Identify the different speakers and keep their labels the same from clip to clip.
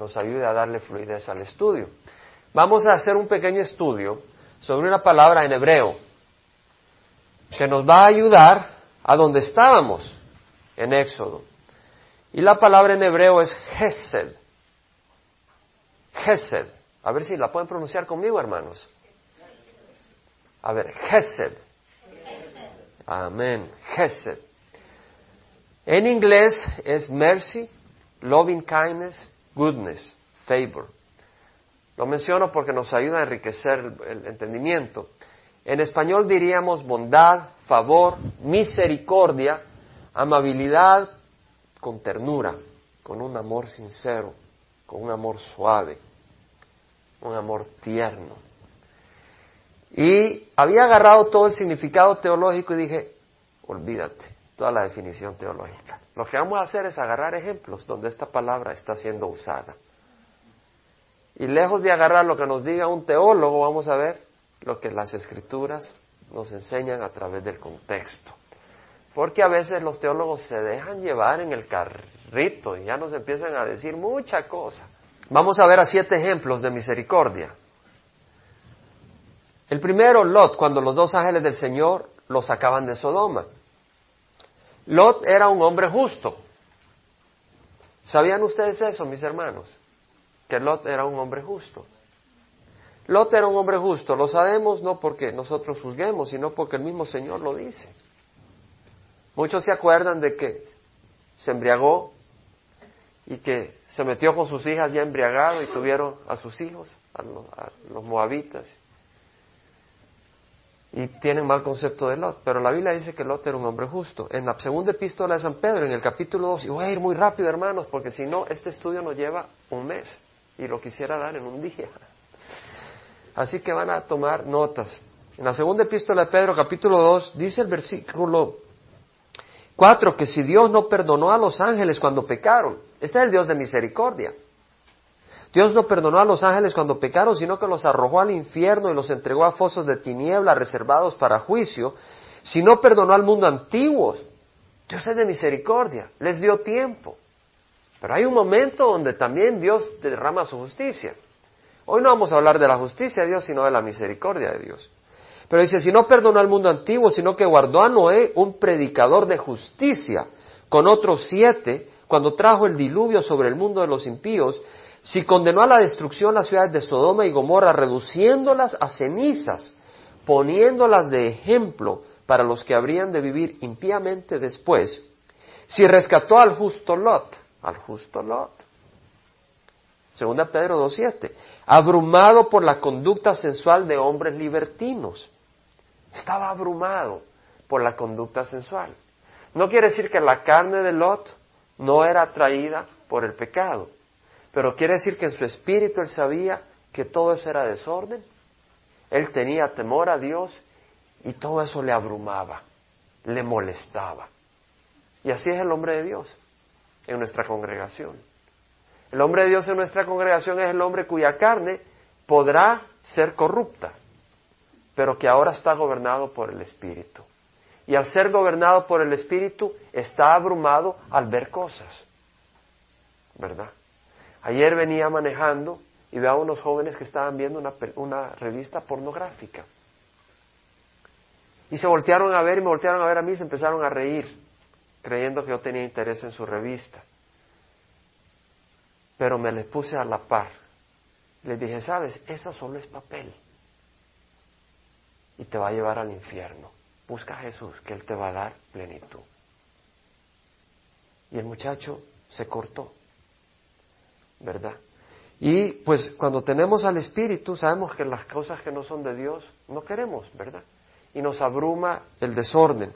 Speaker 1: nos ayude a darle fluidez al estudio. Vamos a hacer un pequeño estudio sobre una palabra en hebreo que nos va a ayudar a donde estábamos en Éxodo. Y la palabra en hebreo es Gesed. Gesed. A ver si la pueden pronunciar conmigo, hermanos. A ver, Gesed. Amén. Gesed. En inglés es mercy, loving kindness, goodness, favor. Lo menciono porque nos ayuda a enriquecer el entendimiento. En español diríamos bondad, favor, misericordia, amabilidad con ternura, con un amor sincero, con un amor suave, un amor tierno. Y había agarrado todo el significado teológico y dije, olvídate, toda la definición teológica. Lo que vamos a hacer es agarrar ejemplos donde esta palabra está siendo usada. Y lejos de agarrar lo que nos diga un teólogo, vamos a ver lo que las escrituras nos enseñan a través del contexto. Porque a veces los teólogos se dejan llevar en el carrito y ya nos empiezan a decir mucha cosa. Vamos a ver a siete ejemplos de misericordia. El primero, Lot, cuando los dos ángeles del Señor lo sacaban de Sodoma. Lot era un hombre justo. ¿Sabían ustedes eso, mis hermanos? Que Lot era un hombre justo. Lot era un hombre justo. Lo sabemos no porque nosotros juzguemos, sino porque el mismo Señor lo dice. Muchos se acuerdan de que se embriagó y que se metió con sus hijas ya embriagado y tuvieron a sus hijos, a los, moabitas. Y tienen mal concepto de Lot, pero la Biblia dice que Lot era un hombre justo. En la segunda epístola de San Pedro, en el capítulo 2, y voy a ir muy rápido hermanos, porque si no, este estudio nos lleva un mes y lo quisiera dar en un día. Así que van a tomar notas. En la segunda epístola de Pedro, capítulo 2, dice el versículo Cuatro, que si Dios no perdonó a los ángeles cuando pecaron, este es el Dios de misericordia. Dios no perdonó a los ángeles cuando pecaron, sino que los arrojó al infierno y los entregó a fosos de tiniebla reservados para juicio. Si no perdonó al mundo antiguo, Dios es de misericordia, les dio tiempo. Pero hay un momento donde también Dios derrama su justicia. Hoy no vamos a hablar de la justicia de Dios, sino de la misericordia de Dios. Pero dice, si no perdonó al mundo antiguo, sino que guardó a Noé, un predicador de justicia, con otros siete, cuando trajo el diluvio sobre el mundo de los impíos, si condenó a la destrucción las ciudades de Sodoma y Gomorra, reduciéndolas a cenizas, poniéndolas de ejemplo para los que habrían de vivir impíamente después, si rescató al justo Lot, al justo Lot, segunda Pedro 2.7, abrumado por la conducta sensual de hombres libertinos, estaba abrumado por la conducta sensual. No quiere decir que la carne de Lot no era atraída por el pecado, pero quiere decir que en su espíritu él sabía que todo eso era desorden. Él tenía temor a Dios y todo eso le abrumaba, le molestaba. Y así es el hombre de Dios en nuestra congregación. El hombre de Dios en nuestra congregación es el hombre cuya carne podrá ser corrupta, pero que ahora está gobernado por el Espíritu. Y al ser gobernado por el Espíritu, está abrumado al ver cosas. ¿Verdad? Ayer venía manejando y veo a unos jóvenes que estaban viendo una, revista pornográfica. Y se voltearon a ver y me voltearon a ver a mí y se empezaron a reír, creyendo que yo tenía interés en su revista. Pero me les puse a la par. Les dije, sabes, eso solo es papel y te va a llevar al infierno. Busca a Jesús, que Él te va a dar plenitud. Y el muchacho se cortó, ¿verdad? Y pues cuando tenemos al Espíritu, sabemos que las cosas que no son de Dios no queremos, ¿verdad? Y nos abruma el desorden.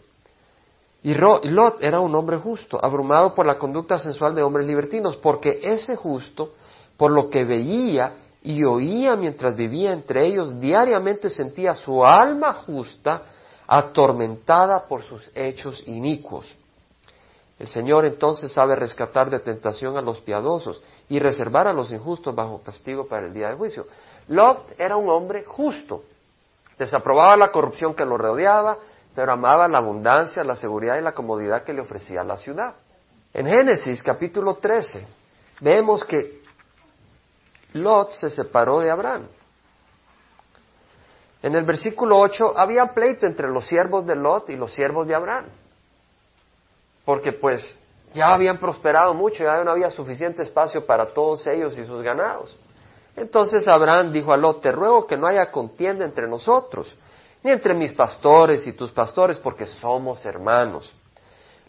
Speaker 1: Y Lot era un hombre justo, abrumado por la conducta sensual de hombres libertinos, porque ese justo, por lo que veía, y oía mientras vivía entre ellos, diariamente sentía su alma justa atormentada por sus hechos inicuos. El Señor entonces sabe rescatar de tentación a los piadosos y reservar a los injustos bajo castigo para el día del juicio. Lot era un hombre justo, desaprobaba la corrupción que lo rodeaba, pero amaba la abundancia, la seguridad y la comodidad que le ofrecía la ciudad. En Génesis capítulo 13 vemos que Lot se separó de Abraham. En el versículo 8 había pleito entre los siervos de Lot y los siervos de Abraham. Porque pues ya habían prosperado mucho, ya no había suficiente espacio para todos ellos y sus ganados. Entonces Abraham dijo a Lot, te ruego que no haya contienda entre nosotros, ni entre mis pastores y tus pastores, porque somos hermanos.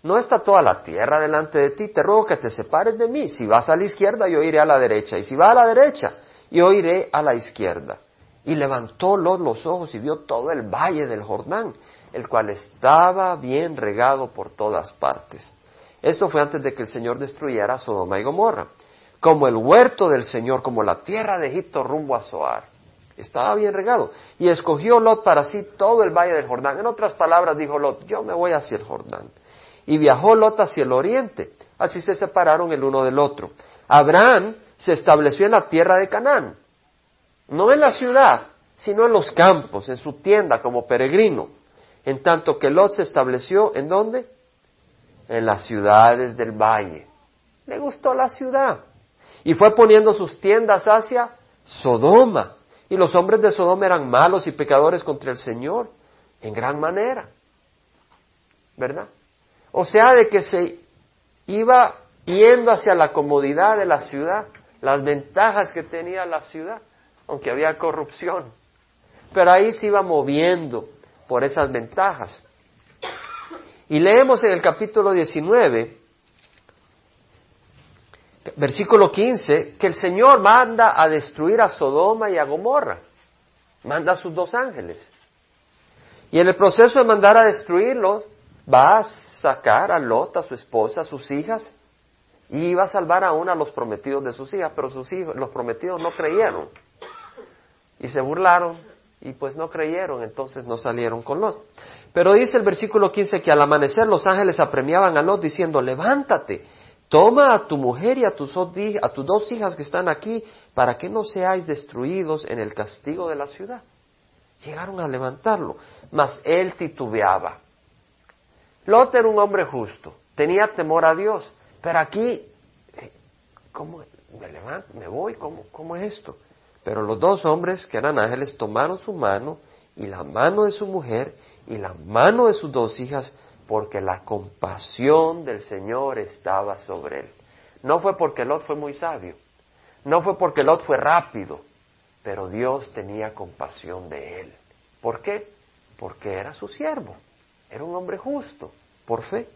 Speaker 1: No está toda la tierra delante de ti, te ruego que te separes de mí. Si vas a la izquierda, yo iré a la derecha, y si vas a la derecha, yo iré a la izquierda. Y levantó Lot los ojos y vio todo el valle del Jordán, el cual estaba bien regado por todas partes. Esto fue antes de que el Señor destruyera Sodoma y Gomorra como el huerto del Señor, como la tierra de Egipto rumbo a Zoar. Estaba bien regado. Y escogió Lot para sí todo el valle del Jordán. En otras palabras, dijo Lot, yo me voy hacia el Jordán. Y viajó Lot hacia el oriente. Así se separaron el uno del otro. Abraham se estableció en la tierra de Canaán. No en la ciudad, sino en los campos, en su tienda como peregrino. En tanto que Lot se estableció en dónde? En las ciudades del valle. Le gustó la ciudad y fue poniendo sus tiendas hacia Sodoma. Y los hombres de Sodoma eran malos y pecadores contra el Señor, en gran manera. ¿Verdad? O sea, de que se iba yendo hacia la comodidad de la ciudad, las ventajas que tenía la ciudad, aunque había corrupción. Pero ahí se iba moviendo por esas ventajas. Y leemos en el capítulo 19 versículo 15, que el Señor manda a destruir a Sodoma y a Gomorra. Manda a sus dos ángeles. Y en el proceso de mandar a destruirlos, va a sacar a Lot, a su esposa, a sus hijas, y va a salvar aún a los prometidos de sus hijas, pero sus hijos, los prometidos no creyeron. Y se burlaron, y pues no creyeron, entonces no salieron con Lot. Pero dice el versículo 15 que al amanecer los ángeles apremiaban a Lot diciendo, levántate, Toma a tu mujer y a tus, dos hijas que están aquí para que no seáis destruidos en el castigo de la ciudad. Llegaron a levantarlo, mas él titubeaba. Lot era un hombre justo, tenía temor a Dios, pero aquí, eh, ¿cómo me levanto, me voy? ¿Cómo, ¿Cómo es esto? Pero los dos hombres que eran ángeles tomaron su mano y la mano de su mujer y la mano de sus dos hijas porque la compasión del Señor estaba sobre él. No fue porque Lot fue muy sabio, no fue porque Lot fue rápido, pero Dios tenía compasión de él. ¿Por qué? Porque era su siervo, era un hombre justo, por fe.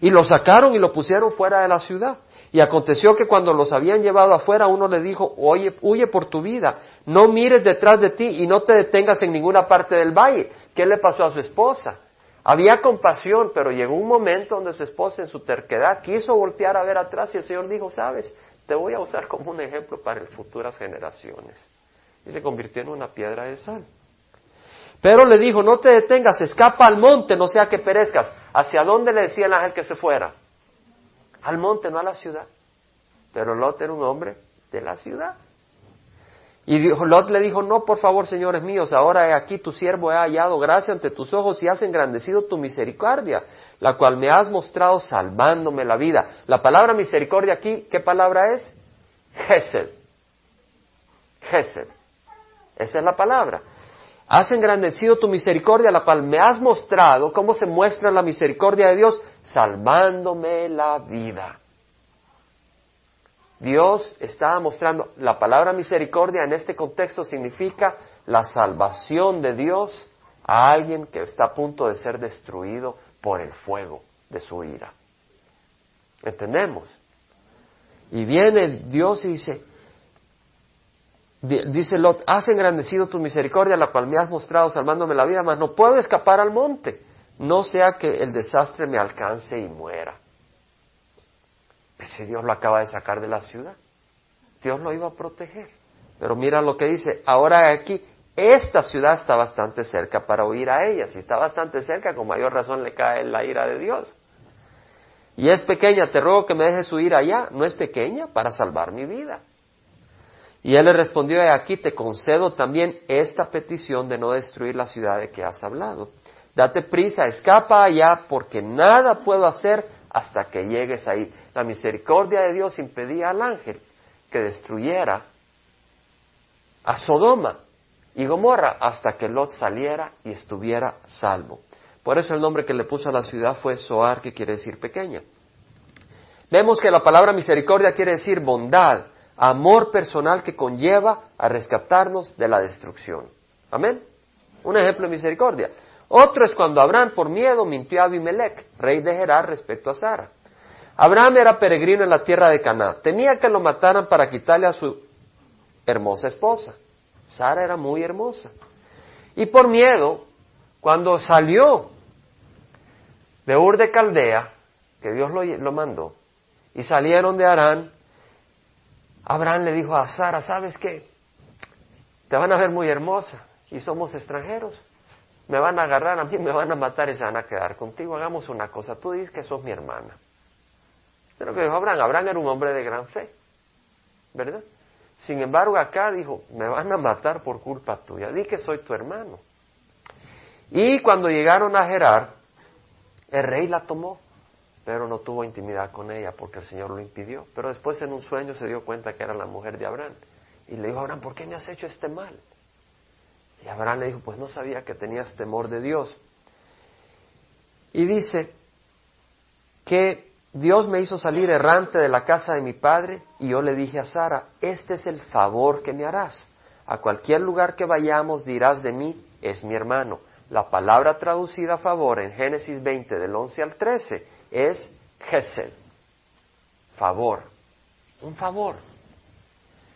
Speaker 1: Y lo sacaron y lo pusieron fuera de la ciudad. Y aconteció que cuando los habían llevado afuera, uno le dijo, oye, huye por tu vida, no mires detrás de ti y no te detengas en ninguna parte del valle. ¿Qué le pasó a su esposa? Había compasión, pero llegó un momento donde su esposa en su terquedad quiso voltear a ver atrás y el Señor dijo, sabes, te voy a usar como un ejemplo para futuras generaciones. Y se convirtió en una piedra de sal. Pero le dijo, no te detengas, escapa al monte, no sea que perezcas. ¿Hacia dónde le decía el ángel que se fuera? Al monte, no a la ciudad. Pero Lot era un hombre de la ciudad. Y Lot le dijo, no, por favor, señores míos, ahora he aquí tu siervo he hallado gracia ante tus ojos y has engrandecido tu misericordia, la cual me has mostrado salvándome la vida. La palabra misericordia aquí, ¿qué palabra es? Gesed. Gesed. Esa es la palabra. Has engrandecido tu misericordia, la cual me has mostrado cómo se muestra la misericordia de Dios, salvándome la vida. Dios estaba mostrando, la palabra misericordia en este contexto significa la salvación de Dios a alguien que está a punto de ser destruido por el fuego de su ira. ¿Entendemos? Y viene Dios y dice, dice Lot, has engrandecido tu misericordia, la cual me has mostrado salvándome la vida, mas no puedo escapar al monte, no sea que el desastre me alcance y muera. Ese Dios lo acaba de sacar de la ciudad. Dios lo iba a proteger. Pero mira lo que dice, ahora aquí, esta ciudad está bastante cerca para huir a ella. Si está bastante cerca, con mayor razón le cae la ira de Dios. Y es pequeña, te ruego que me dejes huir allá. No es pequeña para salvar mi vida. Y él le respondió, aquí te concedo también esta petición de no destruir la ciudad de que has hablado. Date prisa, escapa allá, porque nada puedo hacer hasta que llegues ahí. La misericordia de Dios impedía al ángel que destruyera a Sodoma y Gomorra hasta que Lot saliera y estuviera salvo. Por eso el nombre que le puso a la ciudad fue Soar, que quiere decir pequeña. Vemos que la palabra misericordia quiere decir bondad, amor personal que conlleva a rescatarnos de la destrucción. Amén. Un ejemplo de misericordia. Otro es cuando Abraham por miedo mintió a Abimelech, rey de Gerar, respecto a Sara. Abraham era peregrino en la tierra de Canaán. Temía que lo mataran para quitarle a su hermosa esposa. Sara era muy hermosa. Y por miedo, cuando salió de Ur de Caldea, que Dios lo, lo mandó, y salieron de Arán, Abraham le dijo a Sara, ¿sabes qué? Te van a ver muy hermosa y somos extranjeros. Me van a agarrar a mí, me van a matar y se van a quedar contigo. Hagamos una cosa, tú dices que sos mi hermana. Lo que dijo Abraham. Abraham era un hombre de gran fe, ¿verdad? Sin embargo, acá dijo, me van a matar por culpa tuya. Di que soy tu hermano. Y cuando llegaron a Gerar, el rey la tomó, pero no tuvo intimidad con ella porque el Señor lo impidió. Pero después en un sueño se dio cuenta que era la mujer de Abraham. Y le dijo, Abraham, ¿por qué me has hecho este mal? Y Abraham le dijo, pues no sabía que tenías temor de Dios. Y dice que Dios me hizo salir errante de la casa de mi padre y yo le dije a Sara, este es el favor que me harás. A cualquier lugar que vayamos dirás de mí, es mi hermano. La palabra traducida a favor en Génesis 20 del 11 al 13 es gesed, favor, un favor.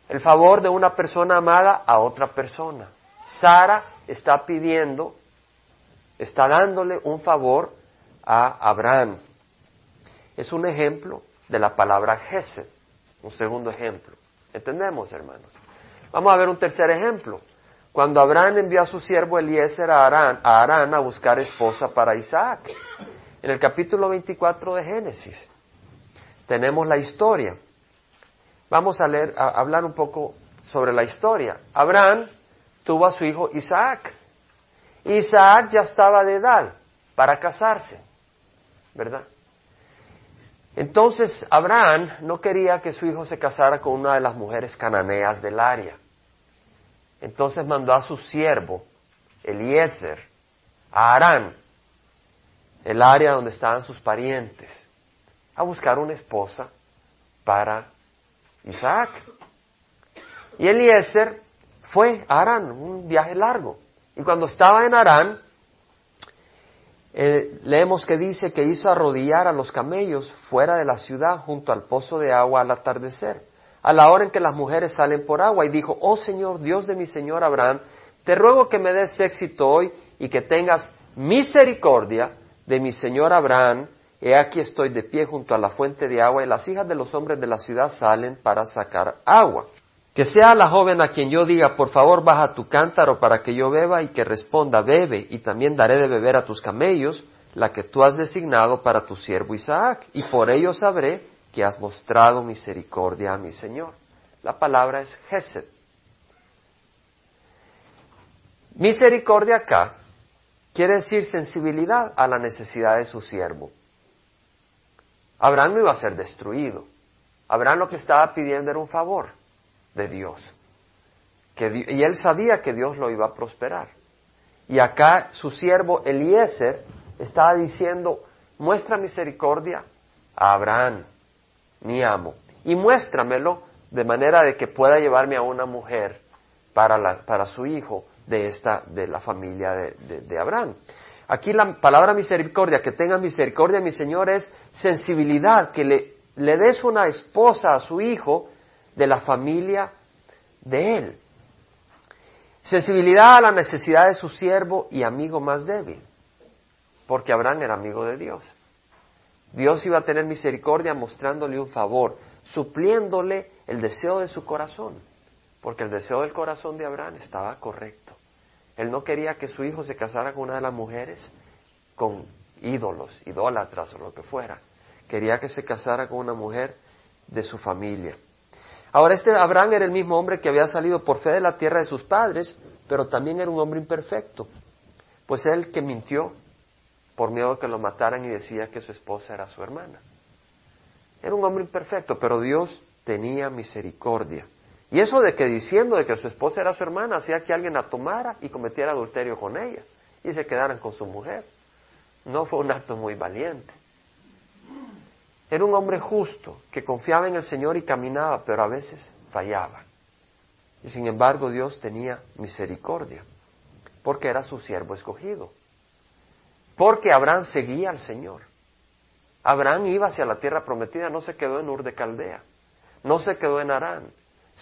Speaker 1: El favor de una persona amada a otra persona. Sara está pidiendo, está dándole un favor a Abraham. Es un ejemplo de la palabra Gesed, un segundo ejemplo. ¿Entendemos, hermanos? Vamos a ver un tercer ejemplo. Cuando Abraham envió a su siervo Eliezer a Arán, a Arán a buscar esposa para Isaac. En el capítulo 24 de Génesis tenemos la historia. Vamos a, leer, hablar un poco sobre la historia. Abraham tuvo a su hijo Isaac. Isaac ya estaba de edad para casarse, ¿verdad? Entonces Abraham no quería que su hijo se casara con una de las mujeres cananeas del área. Entonces mandó a su siervo, Eliezer, a Arán, el área donde estaban sus parientes, a buscar una esposa para Isaac. Y Eliezer fue a Arán, un viaje largo. Y cuando estaba en Arán, eh, leemos que dice que hizo arrodillar a los camellos fuera de la ciudad junto al pozo de agua al atardecer, a la hora en que las mujeres salen por agua, y dijo, oh Señor, Dios de mi Señor Abraham, te ruego que me des éxito hoy y que tengas misericordia de mi Señor Abraham, he aquí estoy de pie junto a la fuente de agua y las hijas de los hombres de la ciudad salen para sacar agua. Que sea la joven a quien yo diga, por favor, baja tu cántaro para que yo beba y que responda, bebe, y también daré de beber a tus camellos, la que tú has designado para tu siervo Isaac, y por ello sabré que has mostrado misericordia a mi Señor. La palabra es Gesed. Misericordia acá quiere decir sensibilidad a la necesidad de su siervo. Abraham no iba a ser destruido. Abraham lo que estaba pidiendo era un favor de Dios. y él sabía que Dios lo iba a prosperar. Y acá su siervo Eliezer estaba diciendo, muestra misericordia a Abraham, mi amo, y muéstramelo de manera de que pueda llevarme a una mujer para, para su hijo de, esta, de la familia de, de Abraham. Aquí la palabra misericordia, que tenga misericordia, mi Señor, es sensibilidad, que le, le des una esposa a su hijo de la familia de él. Sensibilidad a la necesidad de su siervo y amigo más débil, porque Abraham era amigo de Dios. Dios iba a tener misericordia mostrándole un favor, supliéndole el deseo de su corazón, porque el deseo del corazón de Abraham estaba correcto. Él no quería que su hijo se casara con una de las mujeres con ídolos, idólatras o lo que fuera. Quería que se casara con una mujer de su familia. Ahora, este Abraham era el mismo hombre que había salido por fe de la tierra de sus padres, pero también era un hombre imperfecto, pues él que mintió por miedo de que lo mataran y decía que su esposa era su hermana. Era un hombre imperfecto, pero Dios tenía misericordia Y eso de que diciendo de que su esposa era su hermana hacía que alguien la tomara y cometiera adulterio con ella y se quedaran con su mujer. No fue un acto muy valiente. Era un hombre justo que confiaba en el Señor y caminaba, pero a veces fallaba. Y sin embargo Dios tenía misericordia, porque era su siervo escogido. Porque Abraham seguía al Señor. Abraham iba hacia la tierra prometida, no se quedó en Ur de Caldea, no se quedó en Arán,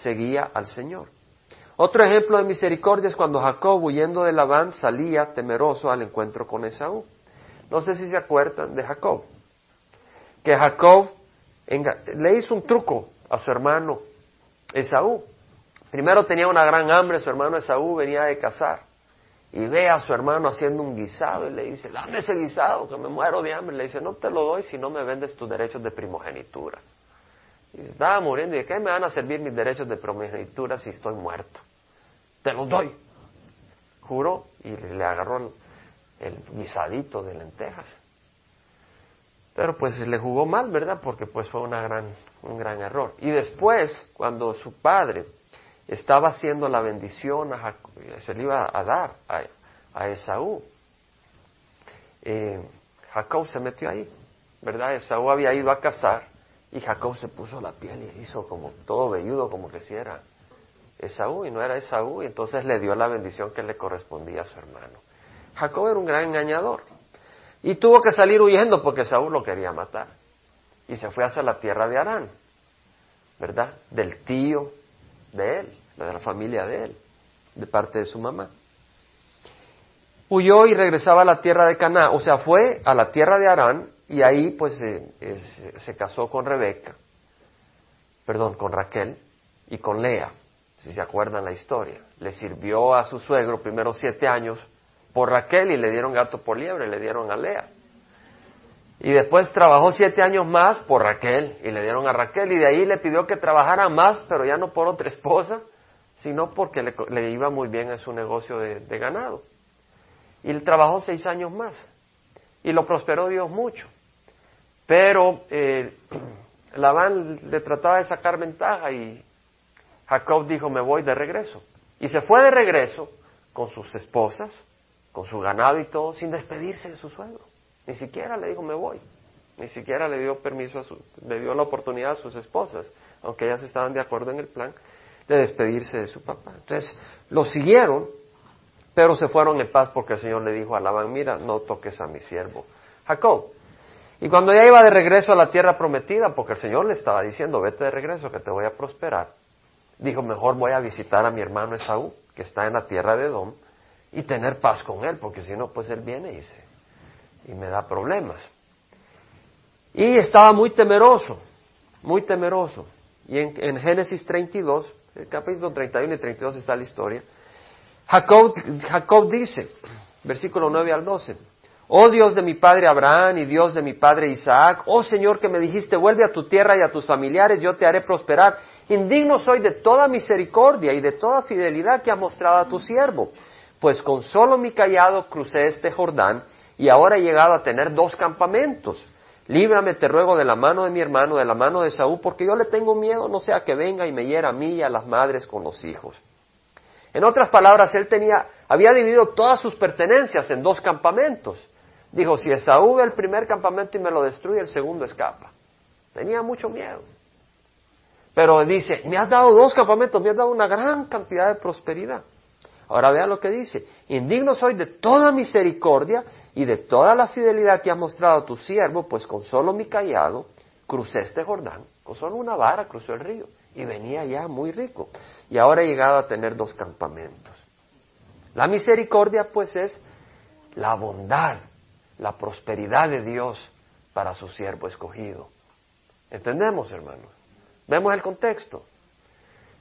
Speaker 1: seguía al Señor. Otro ejemplo de misericordia es cuando Jacob, huyendo de Labán, salía temeroso al encuentro con Esaú. No sé si se acuerdan de Jacob, que Jacob le hizo un truco a su hermano Esaú. Primero tenía una gran hambre, su hermano Esaú venía de cazar y ve a su hermano haciendo un guisado y le dice, dame ese guisado que me muero de hambre. Le dice, no te lo doy si no me vendes tus derechos de primogenitura. Estaba muriendo y de qué me van a servir mis derechos de primogenitura si estoy muerto. Te los doy. Juro y le agarró el guisadito de lentejas. Pero pues le jugó mal, ¿verdad? Porque pues fue gran, un gran error. Y después, cuando su padre estaba haciendo la bendición, a Jacob, se le iba a dar a, Esaú, eh, Jacob se metió ahí, ¿verdad? Esaú había ido a cazar y Jacob se puso la piel y hizo como todo velludo, como que si era Esaú y no era Esaú, y entonces le dio la bendición que le correspondía a su hermano. Jacob era un gran engañador. Y tuvo que salir huyendo porque Saúl lo quería matar. Y se fue hacia la tierra de Arán, ¿verdad? Del tío de él, de la familia de él, de parte de su mamá. Huyó y regresaba a la tierra de Canaán, o sea, fue a la tierra de Arán y ahí pues se casó con Rebeca, perdón, con Raquel y con Lea, si se acuerdan la historia. Le sirvió a su suegro primero siete años por Raquel y le dieron gato por liebre, le dieron a Lea. Y después trabajó siete años más por Raquel y le dieron a Raquel y de ahí le pidió que trabajara más, pero ya no por otra esposa, sino porque le, iba muy bien en su negocio de, ganado. Y él trabajó seis años más y lo prosperó Dios mucho. Pero eh, Labán le trataba de sacar ventaja y Jacob dijo, me voy de regreso. Y se fue de regreso con sus esposas, con su ganado y todo, sin despedirse de su suegro. Ni siquiera le dijo, me voy. Ni siquiera le dio permiso a su, le dio la oportunidad a sus esposas, aunque ellas estaban de acuerdo en el plan, de despedirse de su papá. Entonces, lo siguieron, pero se fueron en paz porque el Señor le dijo a Labán, mira, no toques a mi siervo, Jacob. Y cuando ya iba de regreso a la tierra prometida, porque el Señor le estaba diciendo, vete de regreso, que te voy a prosperar, dijo, mejor voy a visitar a mi hermano Esaú, que está en la tierra de Edom, y tener paz con él, porque si no, pues él viene y, se, y me da problemas. Y estaba muy temeroso, muy temeroso. Y en, en Génesis 32, el capítulo 31 y 32 está la historia. Jacob, Jacob dice, versículo 9 al 12, Oh Dios de mi padre Abraham y Dios de mi padre Isaac, oh Señor que me dijiste, vuelve a tu tierra y a tus familiares, yo te haré prosperar. Indigno soy de toda misericordia y de toda fidelidad que ha mostrado a tu siervo pues con solo mi callado crucé este Jordán y ahora he llegado a tener dos campamentos. Líbrame, te ruego, de la mano de mi hermano, de la mano de Saúl, porque yo le tengo miedo, no sea que venga y me hiera a mí y a las madres con los hijos. En otras palabras, él tenía, había dividido todas sus pertenencias en dos campamentos. Dijo, si Esaú ve el primer campamento y me lo destruye, el segundo escapa. Tenía mucho miedo. Pero dice, me has dado dos campamentos, me has dado una gran cantidad de prosperidad. Ahora vea lo que dice, indigno soy de toda misericordia y de toda la fidelidad que has mostrado a tu siervo, pues con solo mi callado crucé este Jordán, con solo una vara cruzó el río y venía ya muy rico. Y ahora he llegado a tener dos campamentos. La misericordia pues es la bondad, la prosperidad de Dios para su siervo escogido. ¿Entendemos, hermanos? Vemos el contexto.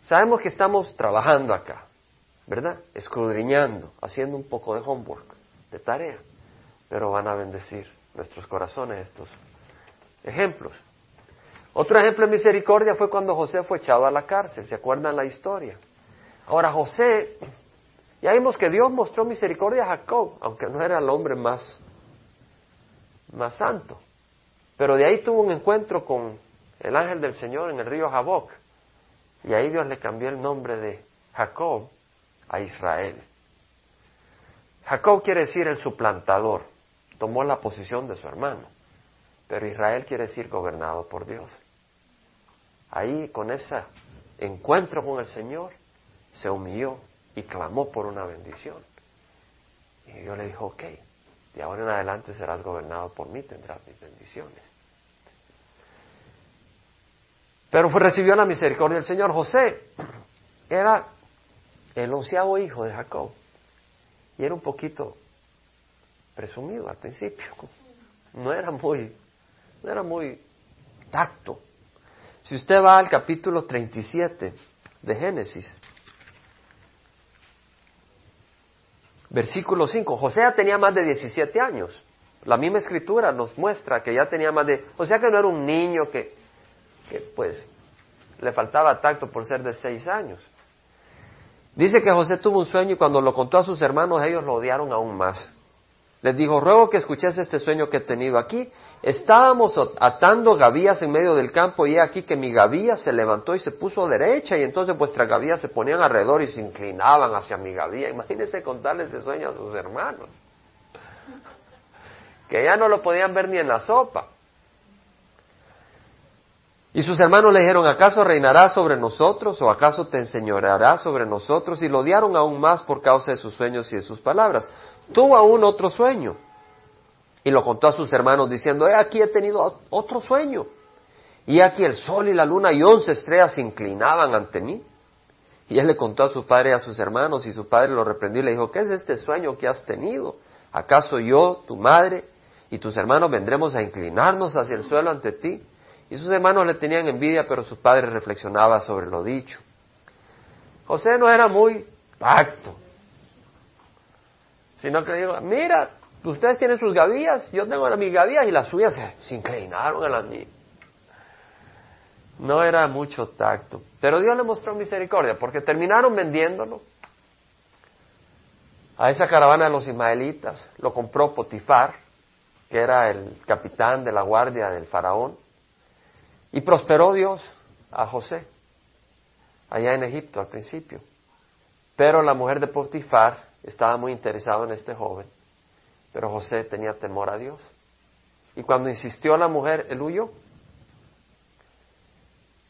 Speaker 1: Sabemos que estamos trabajando acá. ¿verdad? Escudriñando, haciendo un poco de homework, de tarea, pero van a bendecir nuestros corazones estos ejemplos. Otro ejemplo de misericordia fue cuando José fue echado a la cárcel, ¿se acuerdan la historia? Ahora José, ya vimos que Dios mostró misericordia a Jacob, aunque no era el hombre más, más santo, pero de ahí tuvo un encuentro con el ángel del Señor en el río Jaboc Y ahí Dios le cambió el nombre de Jacob a Israel. Jacob quiere decir el suplantador, tomó la posición de su hermano, pero Israel quiere decir gobernado por Dios. Ahí, con ese encuentro con el Señor, se humilló y clamó por una bendición. Y Dios le dijo, ok, de ahora en adelante serás gobernado por mí, tendrás mis bendiciones. Pero fue, recibió la misericordia del Señor. José era el onceavo hijo de Jacob. Y era un poquito presumido al principio. No era muy, no era muy tacto. Si usted va al capítulo 37 de Génesis, versículo 5, José tenía más de 17 años. La misma escritura nos muestra que ya tenía más de, o sea que no era un niño que, que pues le faltaba tacto por ser de 6 años. Dice que José tuvo un sueño y cuando lo contó a sus hermanos ellos lo odiaron aún más. Les dijo, ruego que escuches este sueño que he tenido aquí. Estábamos atando gavillas en medio del campo y he aquí que mi gavilla se levantó y se puso derecha y entonces vuestras gavillas se ponían alrededor y se inclinaban hacia mi gavilla. Imagínense contarle ese sueño a sus hermanos. Que ya no lo podían ver ni en la sopa. Y sus hermanos le dijeron, ¿acaso reinará sobre nosotros o acaso te enseñoreará sobre nosotros? Y lo odiaron aún más por causa de sus sueños y de sus palabras. Tuvo aún otro sueño y lo contó a sus hermanos diciendo, he aquí he tenido otro sueño. Y aquí el sol y la luna y once estrellas se inclinaban ante mí. Y él le contó a su padre y a sus hermanos y su padre lo reprendió y le dijo, ¿qué es este sueño que has tenido? ¿Acaso yo, tu madre y tus hermanos vendremos a inclinarnos hacia el suelo ante ti? Y sus hermanos le tenían envidia, pero su padre reflexionaba sobre lo dicho. José no era muy pacto, sino que dijo, mira, ustedes tienen sus gavillas, yo tengo mis gavillas y las suyas se, inclinaron a las mías. No era mucho tacto, pero Dios le mostró misericordia porque terminaron vendiéndolo a esa caravana de los ismaelitas, lo compró Potifar, que era el capitán de la guardia del faraón, y prosperó Dios a José, allá en Egipto al principio. Pero la mujer de Potifar estaba muy interesada en este joven, pero José tenía temor a Dios. Y cuando insistió la mujer, él huyó.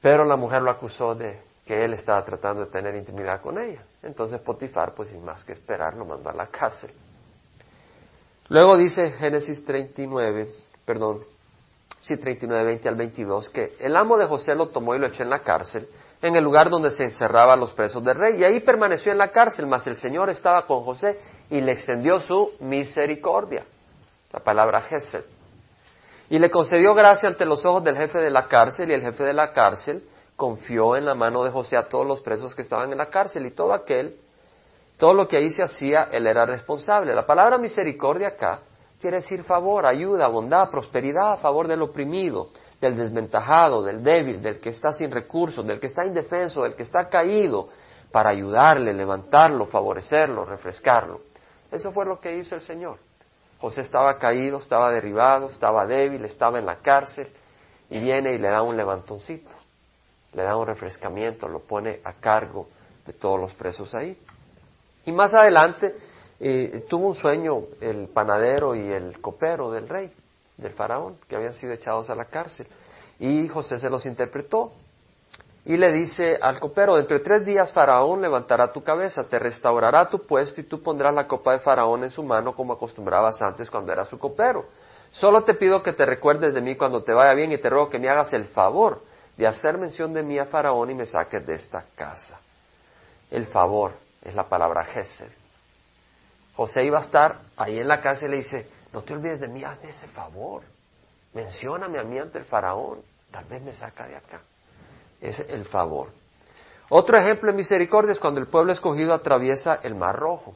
Speaker 1: Pero la mujer lo acusó de que él estaba tratando de tener intimidad con ella. Entonces Potifar, pues sin más que esperar, lo mandó a la cárcel. Luego dice Génesis 39, perdón, sí, 39, 20 al 22, que el amo de José lo tomó y lo echó en la cárcel, en el lugar donde se encerraban los presos del rey, y ahí permaneció en la cárcel, mas el Señor estaba con José y le extendió su misericordia, la palabra Gesed, y le concedió gracia ante los ojos del jefe de la cárcel, y el jefe de la cárcel confió en la mano de José a todos los presos que estaban en la cárcel, y todo aquel, todo lo que ahí se hacía, él era responsable. La palabra misericordia acá quiere decir favor, ayuda, bondad, prosperidad a favor del oprimido, del desventajado, del débil, del que está sin recursos, del que está indefenso, del que está caído, para ayudarle, levantarlo, favorecerlo, refrescarlo. Eso fue lo que hizo el Señor. José estaba caído, estaba derribado, estaba débil, estaba en la cárcel y viene y le da un levantoncito, le da un refrescamiento, lo pone a cargo de todos los presos ahí. Y más adelante tuvo un sueño el panadero y el copero del rey, del faraón, que habían sido echados a la cárcel. Y José se los interpretó y le dice al copero, dentro de tres días Faraón levantará tu cabeza, te restaurará tu puesto y tú pondrás la copa de Faraón en su mano como acostumbrabas antes cuando era su copero. Solo te pido que te recuerdes de mí cuando te vaya bien y te ruego que me hagas el favor de hacer mención de mí a Faraón y me saques de esta casa. El favor es la palabra Gesed. José iba a estar ahí en la casa y le dice, no te olvides de mí, hazme ese favor, mencióname a mí ante el faraón, tal vez me saca de acá. Es el favor. Otro ejemplo de misericordia es cuando el pueblo escogido atraviesa el mar rojo.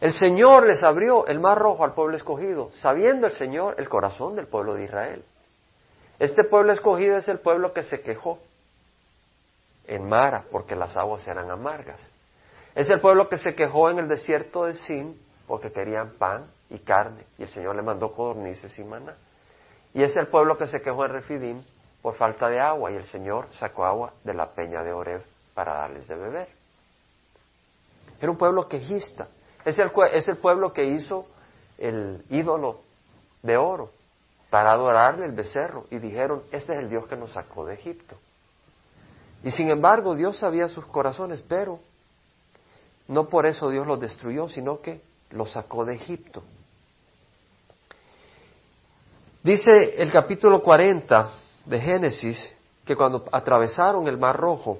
Speaker 1: El Señor les abrió el mar rojo al pueblo escogido, sabiendo el Señor el corazón del pueblo de Israel. Este pueblo escogido es el pueblo que se quejó en Mara porque las aguas eran amargas. Es el pueblo que se quejó en el desierto de Sin porque querían pan y carne y el Señor le mandó codornices y maná. Y es el pueblo que se quejó en Refidim por falta de agua y el Señor sacó agua de la peña de Oreb para darles de beber. Era un pueblo quejista. Es el, es el pueblo que hizo el ídolo de oro para adorarle el becerro y dijeron, este es el Dios que nos sacó de Egipto. Y sin embargo Dios sabía sus corazones, pero no por eso Dios los destruyó, sino que los sacó de Egipto. Dice el capítulo 40 de Génesis que cuando atravesaron el Mar Rojo,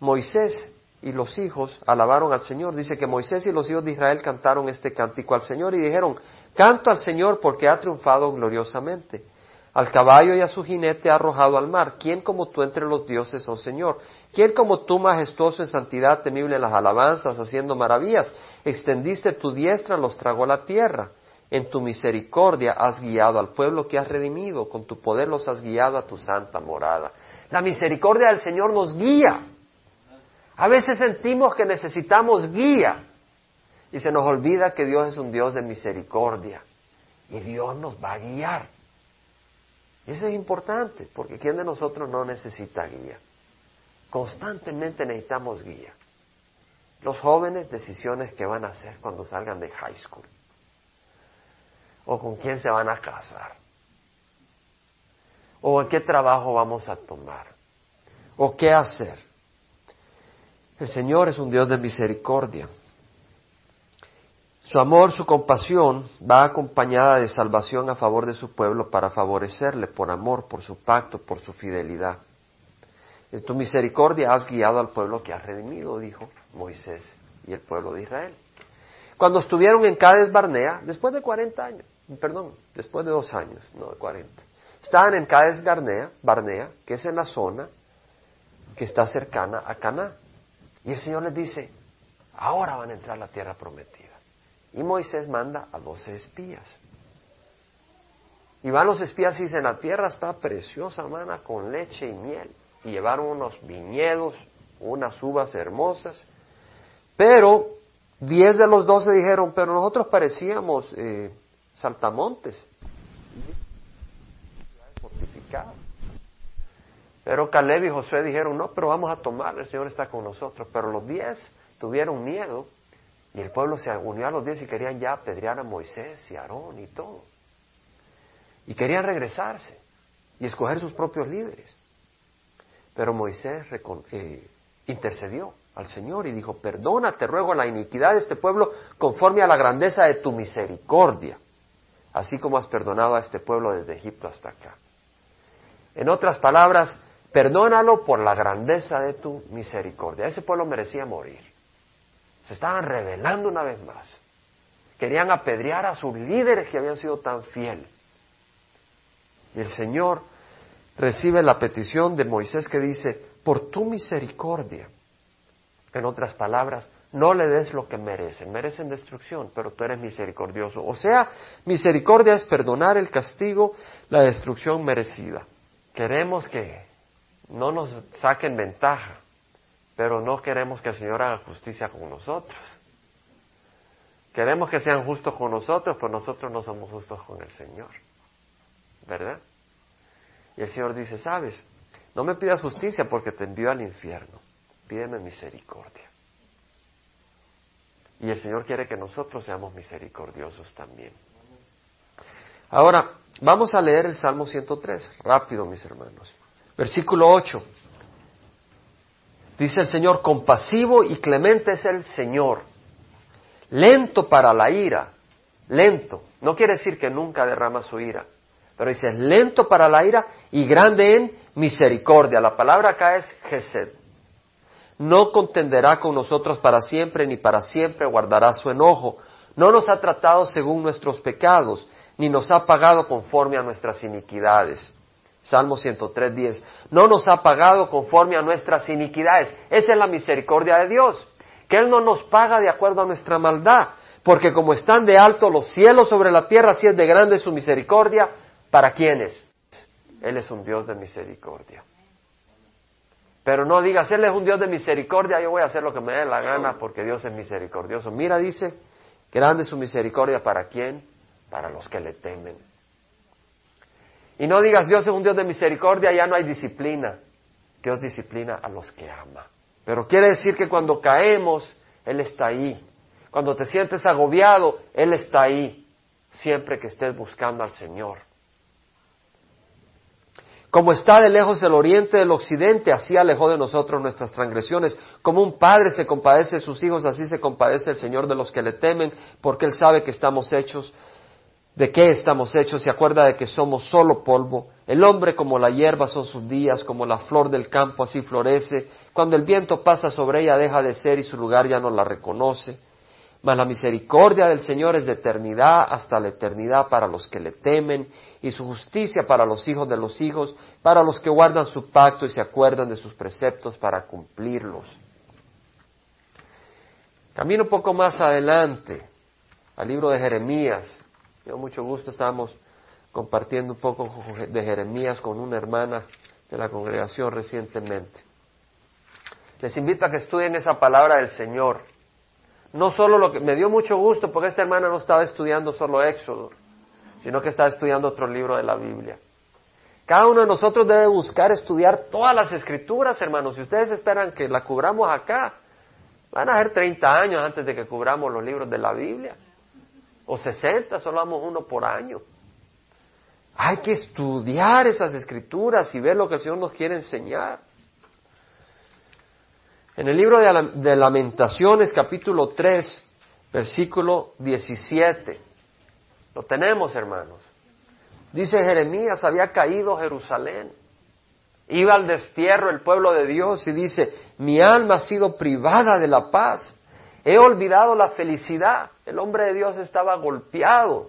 Speaker 1: Moisés y los hijos alabaron al Señor. Dice que Moisés y los hijos de Israel cantaron este cántico al Señor y dijeron, canto al Señor porque ha triunfado gloriosamente. Al caballo y a su jinete ha arrojado al mar. ¿Quién como tú entre los dioses, oh Señor? ¿Quién como tú, majestuoso en santidad, temible en las alabanzas, haciendo maravillas? Extendiste tu diestra, los tragó la tierra. En tu misericordia has guiado al pueblo que has redimido, con tu poder los has guiado a tu santa morada. La misericordia del Señor nos guía. A veces sentimos que necesitamos guía y se nos olvida que Dios es un Dios de misericordia y Dios nos va a guiar. Y eso es importante, porque ¿quién de nosotros no necesita guía? Constantemente necesitamos guía. Los jóvenes, decisiones que van a hacer cuando salgan de high school o con quién se van a casar, o en qué trabajo vamos a tomar, o qué hacer. El Señor es un Dios de misericordia. Su amor, su compasión va acompañada de salvación a favor de su pueblo para favorecerle por amor, por su pacto, por su fidelidad. En tu misericordia has guiado al pueblo que has redimido, dijo Moisés y el pueblo de Israel. Cuando estuvieron en Cades Barnea, después de 40 años, perdón, después de dos años, no de 40, estaban en Cades Barnea, Barnea, que es en la zona que está cercana a Caná. Y el Señor les dice, ahora van a entrar a la tierra prometida. Y Moisés manda a doce espías. Y van los espías y dicen, la tierra está preciosa, mana, con leche y miel. Y llevaron unos viñedos, unas uvas hermosas. Pero Diez de los doce dijeron, pero nosotros parecíamos eh, saltamontes, Pero Caleb y Josué dijeron, no, pero vamos a tomar, el Señor está con nosotros. Pero los diez tuvieron miedo y el pueblo se unió a los diez y querían ya apedrear a Moisés y Aarón y todo. Y querían regresarse y escoger sus propios líderes. Pero Moisés eh, intercedió al Señor y dijo, perdona, te ruego la iniquidad de este pueblo conforme a la grandeza de tu misericordia, así como has perdonado a este pueblo desde Egipto hasta acá. En otras palabras, perdónalo por la grandeza de tu misericordia. Ese pueblo merecía morir. Se estaban rebelando una vez más. Querían apedrear a sus líderes que habían sido tan fieles. Y el Señor recibe la petición de Moisés que dice, por tu misericordia, en otras palabras, no le des lo que merecen. Merecen destrucción, pero tú eres misericordioso. O sea, misericordia es perdonar el castigo, la destrucción merecida. Queremos que no nos saquen ventaja, pero no queremos que el Señor haga justicia con nosotros. Queremos que sean justos con nosotros, pero nosotros no somos justos con el Señor. ¿Verdad? Y el Señor dice, sabes, no me pidas justicia porque te envío al infierno pídeme misericordia. Y el Señor quiere que nosotros seamos misericordiosos también. Ahora, vamos a leer el Salmo 103, rápido mis hermanos. Versículo 8. Dice el Señor, compasivo y clemente es el Señor, lento para la ira, lento. No quiere decir que nunca derrama su ira, pero dice, lento para la ira y grande en misericordia. La palabra acá es Gesed no contenderá con nosotros para siempre, ni para siempre guardará su enojo. No nos ha tratado según nuestros pecados, ni nos ha pagado conforme a nuestras iniquidades. Salmo 103, No nos ha pagado conforme a nuestras iniquidades. Esa es la misericordia de Dios, que Él no nos paga de acuerdo a nuestra maldad, porque como están de alto los cielos sobre la tierra, así es de grande su misericordia. ¿Para quiénes? Él es un Dios de misericordia. Pero no digas, Él es un Dios de misericordia, yo voy a hacer lo que me dé la gana porque Dios es misericordioso. Mira, dice, grande su misericordia para quién? Para los que le temen. Y no digas Dios es un Dios de misericordia, ya no hay disciplina. Dios disciplina a los que ama. Pero quiere decir que cuando caemos, Él está ahí. Cuando te sientes agobiado, Él está ahí, siempre que estés buscando al Señor. Como está de lejos el oriente del occidente, así alejó de nosotros nuestras transgresiones. Como un padre se compadece de sus hijos, así se compadece el Señor de los que le temen, porque Él sabe que estamos hechos, de qué estamos hechos, se acuerda de que somos solo polvo. El hombre como la hierba son sus días, como la flor del campo así florece. Cuando el viento pasa sobre ella deja de ser y su lugar ya no la reconoce. Mas la misericordia del Señor es de eternidad hasta la eternidad para los que le temen, y su justicia para los hijos de los hijos, para los que guardan su pacto y se acuerdan de sus preceptos para cumplirlos. Camino un poco más adelante al libro de Jeremías. Con mucho gusto estábamos compartiendo un poco de Jeremías con una hermana de la congregación recientemente. Les invito a que estudien esa palabra del Señor no solo lo que me dio mucho gusto porque esta hermana no estaba estudiando solo Éxodo, sino que estaba estudiando otro libro de la Biblia. Cada uno de nosotros debe buscar estudiar todas las escrituras, hermanos. Si ustedes esperan que la cubramos acá, van a ser 30 años antes de que cubramos los libros de la Biblia. O 60, solo vamos uno por año. Hay que estudiar esas escrituras y ver lo que el Señor nos quiere enseñar. En el libro de Lamentaciones, capítulo 3, versículo 17, lo tenemos, hermanos. Dice Jeremías, había caído Jerusalén. Iba al destierro el pueblo de Dios y dice, mi alma ha sido privada de la paz. He olvidado la felicidad. El hombre de Dios estaba golpeado.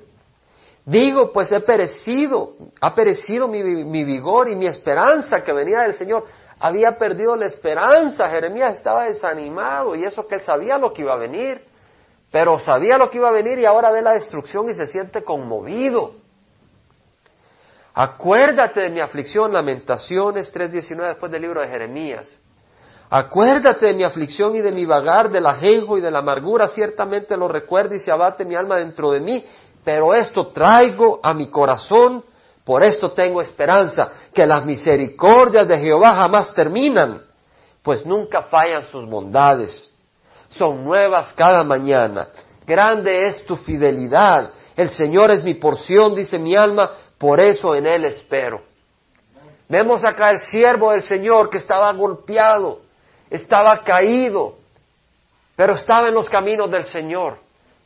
Speaker 1: Digo, pues he perecido, ha perecido mi, mi vigor y mi esperanza que venía del Señor había perdido la esperanza, Jeremías estaba desanimado y eso que él sabía lo que iba a venir, pero sabía lo que iba a venir y ahora ve la destrucción y se siente conmovido. Acuérdate de mi aflicción, Lamentaciones 3.19 después del libro de Jeremías. Acuérdate de mi aflicción y de mi vagar, del ajenjo y de la amargura, ciertamente lo recuerdo y se abate mi alma dentro de mí, pero esto traigo a mi corazón por esto tengo esperanza, que las misericordias de Jehová jamás terminan, pues nunca fallan sus bondades. Son nuevas cada mañana. Grande es tu fidelidad. El Señor es mi porción, dice mi alma, por eso en Él espero. Vemos acá el siervo del Señor que estaba golpeado, estaba caído, pero estaba en los caminos del Señor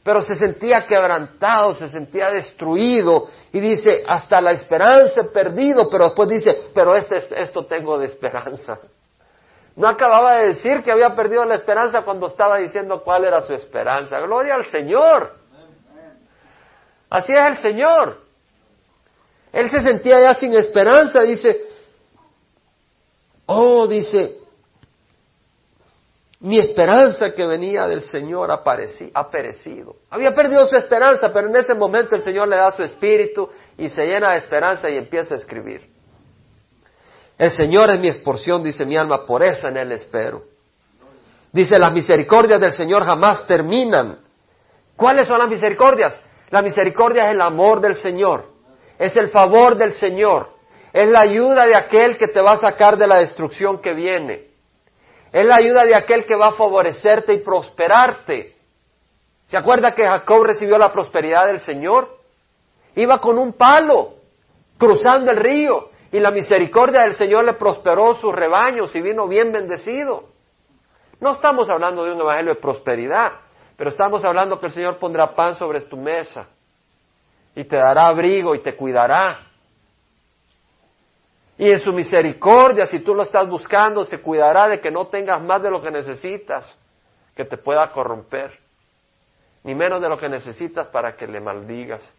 Speaker 1: pero se sentía quebrantado, se sentía destruido y dice, hasta la esperanza he perdido, pero después dice, pero este, esto tengo de esperanza. No acababa de decir que había perdido la esperanza cuando estaba diciendo cuál era su esperanza. Gloria al Señor. Así es el Señor. Él se sentía ya sin esperanza, dice, oh, dice, mi esperanza que venía del Señor ha, perecido. Había perdido su esperanza, pero en ese momento el Señor le da su espíritu y se llena de esperanza y empieza a escribir. El Señor es mi exporción, dice mi alma, por eso en Él espero. Dice, las misericordias del Señor jamás terminan. ¿Cuáles son las misericordias? La misericordia es el amor del Señor, es el favor del Señor, es la ayuda de aquel que te va a sacar de la destrucción que viene. Es la ayuda de aquel que va a favorecerte y prosperarte. ¿Se acuerda que Jacob recibió la prosperidad del Señor? Iba con un palo, cruzando el río, y la misericordia del Señor le prosperó sus rebaños y vino bien bendecido. No estamos hablando de un evangelio de prosperidad, pero estamos hablando que el Señor pondrá pan sobre tu mesa y te dará abrigo y te cuidará. Y en su misericordia, si tú lo estás buscando, se cuidará de que no tengas más de lo que necesitas, que te pueda corromper, ni menos de lo que necesitas para que le maldigas.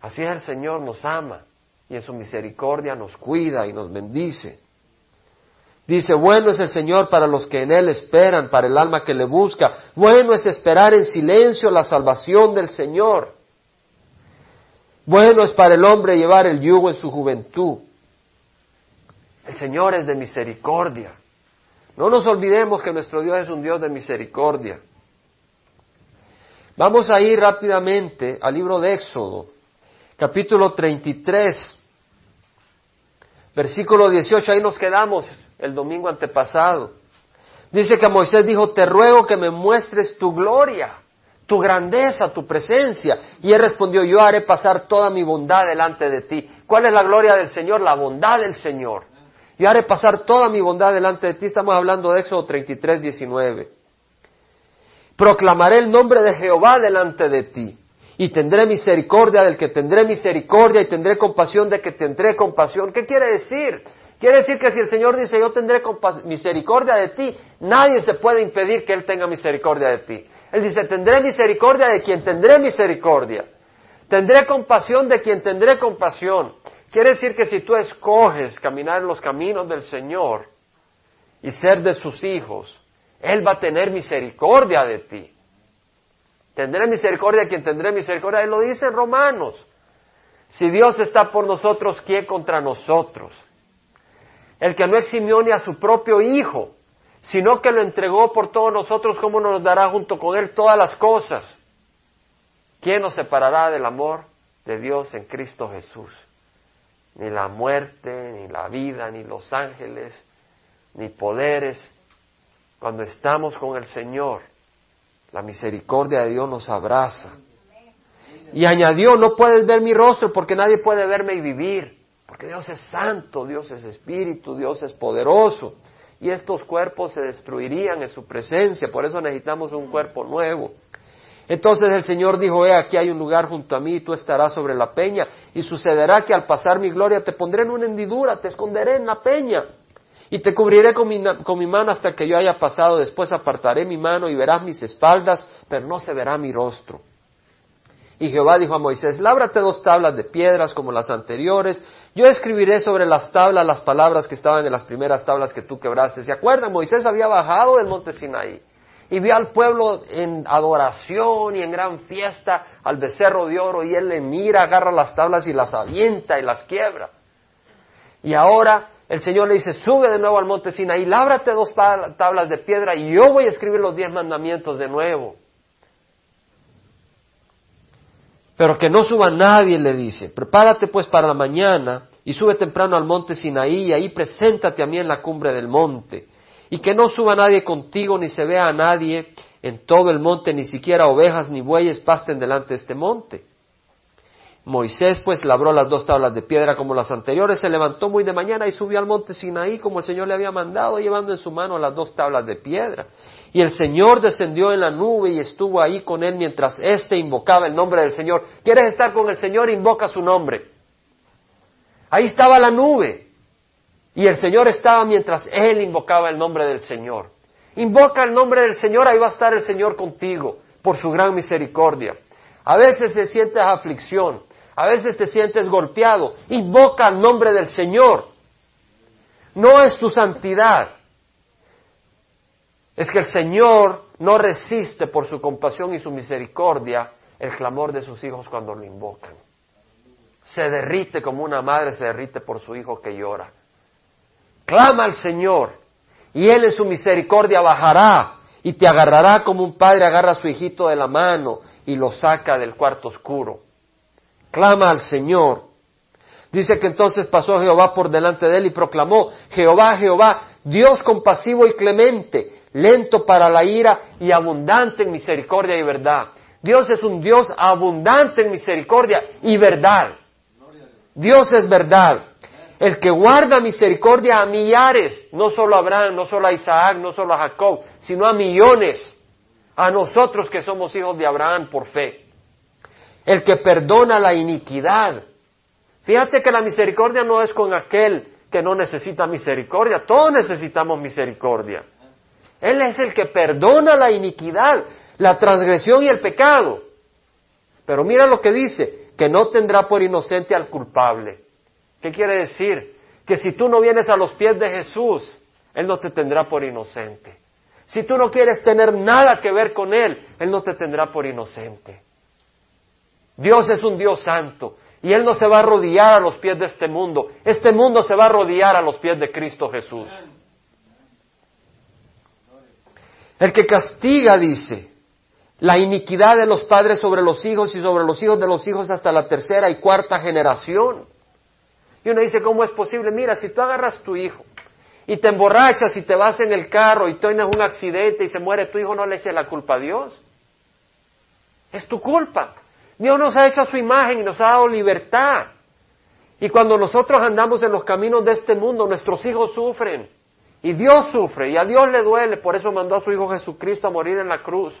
Speaker 1: Así es el Señor, nos ama y en su misericordia nos cuida y nos bendice. Dice, bueno es el Señor para los que en Él esperan, para el alma que le busca. Bueno es esperar en silencio la salvación del Señor. Bueno es para el hombre llevar el yugo en su juventud. El Señor es de misericordia. No nos olvidemos que nuestro Dios es un Dios de misericordia. Vamos a ir rápidamente al libro de Éxodo, capítulo 33, versículo 18, ahí nos quedamos el domingo antepasado. Dice que Moisés dijo, te ruego que me muestres tu gloria, tu grandeza, tu presencia. Y él respondió, yo haré pasar toda mi bondad delante de ti. ¿Cuál es la gloria del Señor? La bondad del Señor. Yo haré pasar toda mi bondad delante de ti. Estamos hablando de Éxodo 33, 19. Proclamaré el nombre de Jehová delante de ti. Y tendré misericordia del que tendré misericordia y tendré compasión de que tendré compasión. ¿Qué quiere decir? Quiere decir que si el Señor dice yo tendré misericordia de ti, nadie se puede impedir que Él tenga misericordia de ti. Él dice tendré misericordia de quien tendré misericordia. Tendré compasión de quien tendré compasión. Quiere decir que si tú escoges caminar en los caminos del Señor y ser de sus hijos, Él va a tener misericordia de ti. Tendré misericordia de quien tendré misericordia. Él lo dice en Romanos. Si Dios está por nosotros, ¿quién contra nosotros? El que no eximió ni a su propio Hijo, sino que lo entregó por todos nosotros, ¿cómo nos dará junto con Él todas las cosas? ¿Quién nos separará del amor de Dios en Cristo Jesús? ni la muerte, ni la vida, ni los ángeles, ni poderes. Cuando estamos con el Señor, la misericordia de Dios nos abraza. Y añadió, no puedes ver mi rostro porque nadie puede verme y vivir, porque Dios es santo, Dios es espíritu, Dios es poderoso. Y estos cuerpos se destruirían en su presencia, por eso necesitamos un cuerpo nuevo. Entonces el Señor dijo, he aquí hay un lugar junto a mí y tú estarás sobre la peña y sucederá que al pasar mi gloria te pondré en una hendidura, te esconderé en la peña y te cubriré con mi, mano hasta que yo haya pasado, después apartaré mi mano y verás mis espaldas, pero no se verá mi rostro. Y Jehová dijo a Moisés, lábrate dos tablas de piedras como las anteriores, yo escribiré sobre las tablas las palabras que estaban en las primeras tablas que tú quebraste. ¿Se acuerdan? Moisés había bajado del monte Sinaí y vio al pueblo en adoración y en gran fiesta al becerro de oro y él le mira, agarra las tablas y las avienta y las quiebra. Y ahora el Señor le dice, sube de nuevo al monte Sinaí, lábrate dos tablas de piedra y yo voy a escribir los diez mandamientos de nuevo. Pero que no suba nadie, le dice, prepárate pues para la mañana y sube temprano al monte Sinaí y ahí preséntate a mí en la cumbre del monte y que no suba nadie contigo, ni se vea a nadie en todo el monte, ni siquiera ovejas ni bueyes pasten delante de este monte. Moisés pues labró las dos tablas de piedra como las anteriores, se levantó muy de mañana y subió al monte Sinaí como el Señor le había mandado, llevando en su mano las dos tablas de piedra. Y el Señor descendió en la nube y estuvo ahí con él mientras éste invocaba el nombre del Señor. ¿Quieres estar con el Señor? Invoca su nombre. Ahí estaba la nube. Y el Señor estaba mientras él invocaba el nombre del Señor. Invoca el nombre del Señor, ahí va a estar el Señor contigo, por su gran misericordia. A veces te sientes aflicción, a veces te sientes golpeado. Invoca el nombre del Señor. No es tu santidad. Es que el Señor no resiste por su compasión y su misericordia el clamor de sus hijos cuando lo invocan. Se derrite como una madre se derrite por su hijo que llora. Clama al Señor y Él en su misericordia bajará y te agarrará como un padre agarra a su hijito de la mano y lo saca del cuarto oscuro. Clama al Señor. Dice que entonces pasó Jehová por delante de él y proclamó, Jehová, Jehová, Dios compasivo y clemente, lento para la ira y abundante en misericordia y verdad. Dios es un Dios abundante en misericordia y verdad. Dios es verdad el que guarda misericordia a millares, no solo a Abraham, no solo a Isaac, no solo a Jacob, sino a millones, a nosotros que somos hijos de Abraham por fe. El que perdona la iniquidad. Fíjate que la misericordia no es con aquel que no necesita misericordia, todos necesitamos misericordia. Él es el que perdona la iniquidad, la transgresión y el pecado. Pero mira lo que dice, que no tendrá por inocente al culpable. ¿Qué quiere decir? Que si tú no vienes a los pies de Jesús, Él no te tendrá por inocente. Si tú no quieres tener nada que ver con Él, Él no te tendrá por inocente. Dios es un Dios santo y Él no se va a arrodillar a los pies de este mundo. Este mundo se va a arrodillar a los pies de Cristo Jesús. El que castiga, dice, la iniquidad de los padres sobre los hijos y sobre los hijos de los hijos hasta la tercera y cuarta generación. Y uno dice, ¿cómo es posible? Mira, si tú agarras tu hijo y te emborrachas y te vas en el carro y tienes un accidente y se muere tu hijo, no le eches la culpa a Dios. Es tu culpa. Dios nos ha hecho a su imagen y nos ha dado libertad. Y cuando nosotros andamos en los caminos de este mundo, nuestros hijos sufren. Y Dios sufre y a Dios le duele. Por eso mandó a su Hijo Jesucristo a morir en la cruz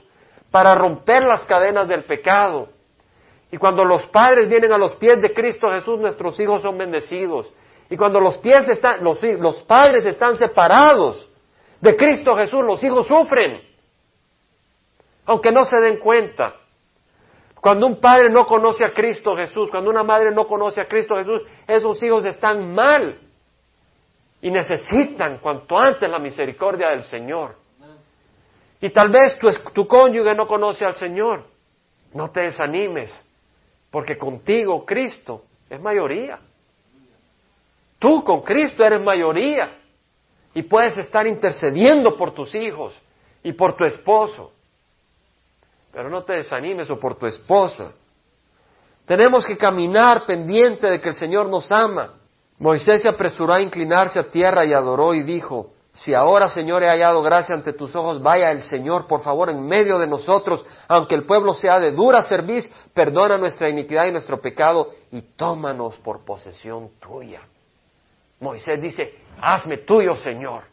Speaker 1: para romper las cadenas del pecado. Y cuando los padres vienen a los pies de Cristo Jesús, nuestros hijos son bendecidos. Y cuando los pies están, los, padres están separados de Cristo Jesús, los hijos sufren. Aunque no se den cuenta. Cuando un padre no conoce a Cristo Jesús, cuando una madre no conoce a Cristo Jesús, esos hijos están mal y necesitan cuanto antes la misericordia del Señor. Y tal vez tu, tu cónyuge no conoce al Señor. No te desanimes, porque contigo Cristo es mayoría. Tú con Cristo eres mayoría y puedes estar intercediendo por tus hijos y por tu esposo. Pero no te desanimes o por tu esposa. Tenemos que caminar pendiente de que el Señor nos ama. Moisés se apresuró a inclinarse a tierra y adoró y dijo, si ahora, Señor, he hallado gracia ante tus ojos, vaya el Señor, por favor, en medio de nosotros, aunque el pueblo sea de dura cerviz, perdona nuestra iniquidad y nuestro pecado y tómanos por posesión tuya. Moisés dice, hazme tuyo, Señor.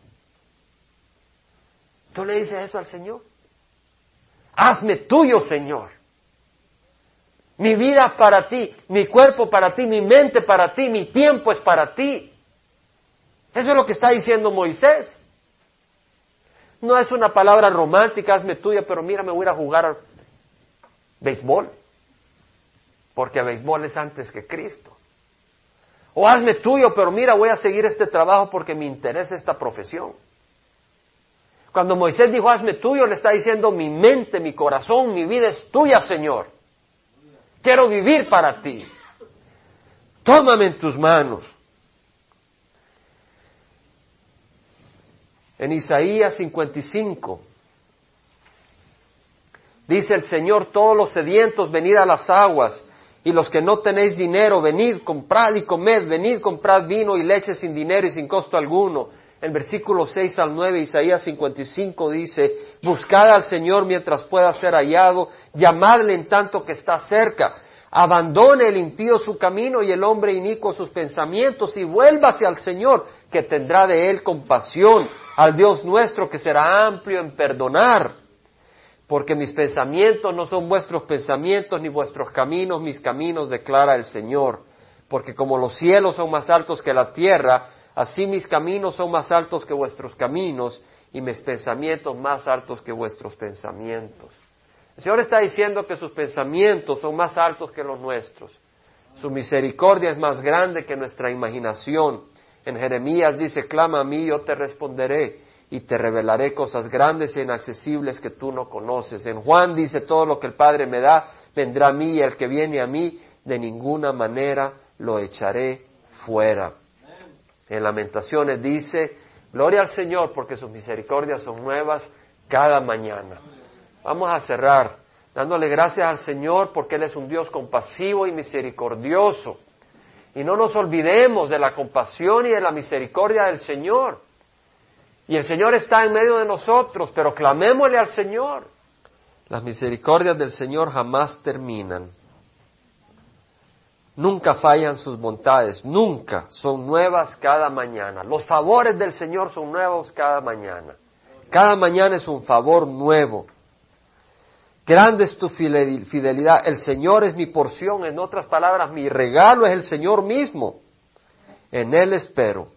Speaker 1: ¿Tú le dices eso al Señor? Hazme tuyo, Señor. Mi vida para ti, mi cuerpo para ti, mi mente para ti, mi tiempo es para ti. Eso es lo que está diciendo Moisés. No es una palabra romántica, hazme tuya, pero mira, me voy a jugar a béisbol. Porque béisbol es antes que Cristo. O hazme tuyo, pero mira, voy a seguir este trabajo porque me interesa esta profesión. Cuando Moisés dijo, hazme tuyo, le está diciendo, mi mente, mi corazón, mi vida es tuya, Señor. Quiero vivir para ti. Tómame en tus manos. en Isaías 55. Dice el Señor, todos los sedientos, venid a las aguas, y los que no tenéis dinero, venid, comprad y comed, venid, comprad vino y leche sin dinero y sin costo alguno. En versículo 6 al 9, Isaías 55 dice, buscad al Señor mientras pueda ser hallado, llamadle en tanto que está cerca. Abandone el impío su camino y el hombre inicuo sus pensamientos y vuélvase al Señor, que tendrá de él compasión al Dios nuestro que será amplio en perdonar, porque mis pensamientos no son vuestros pensamientos, ni vuestros caminos mis caminos, declara el Señor, porque como los cielos son más altos que la tierra, así mis caminos son más altos que vuestros caminos, y mis pensamientos más altos que vuestros pensamientos. El Señor está diciendo que sus pensamientos son más altos que los nuestros. Su misericordia es más grande que nuestra imaginación. En Jeremías dice, clama a mí, yo te responderé y te revelaré cosas grandes e inaccesibles que tú no conoces. En Juan dice, todo lo que el Padre me da, vendrá a mí y el que viene a mí, de ninguna manera lo echaré fuera. En Lamentaciones dice, gloria al Señor porque sus misericordias son nuevas cada mañana. Vamos a cerrar dándole gracias al Señor porque Él es un Dios compasivo y misericordioso. Y no nos olvidemos de la compasión y de la misericordia del Señor. Y el Señor está en medio de nosotros, pero clamémosle al Señor. Las misericordias del Señor jamás terminan. Nunca fallan sus bondades, nunca son nuevas cada mañana. Los favores del Señor son nuevos cada mañana. Cada mañana es un favor nuevo. Grande es tu fidelidad. El Señor es mi porción. En otras palabras, mi regalo es el Señor mismo. En Él espero.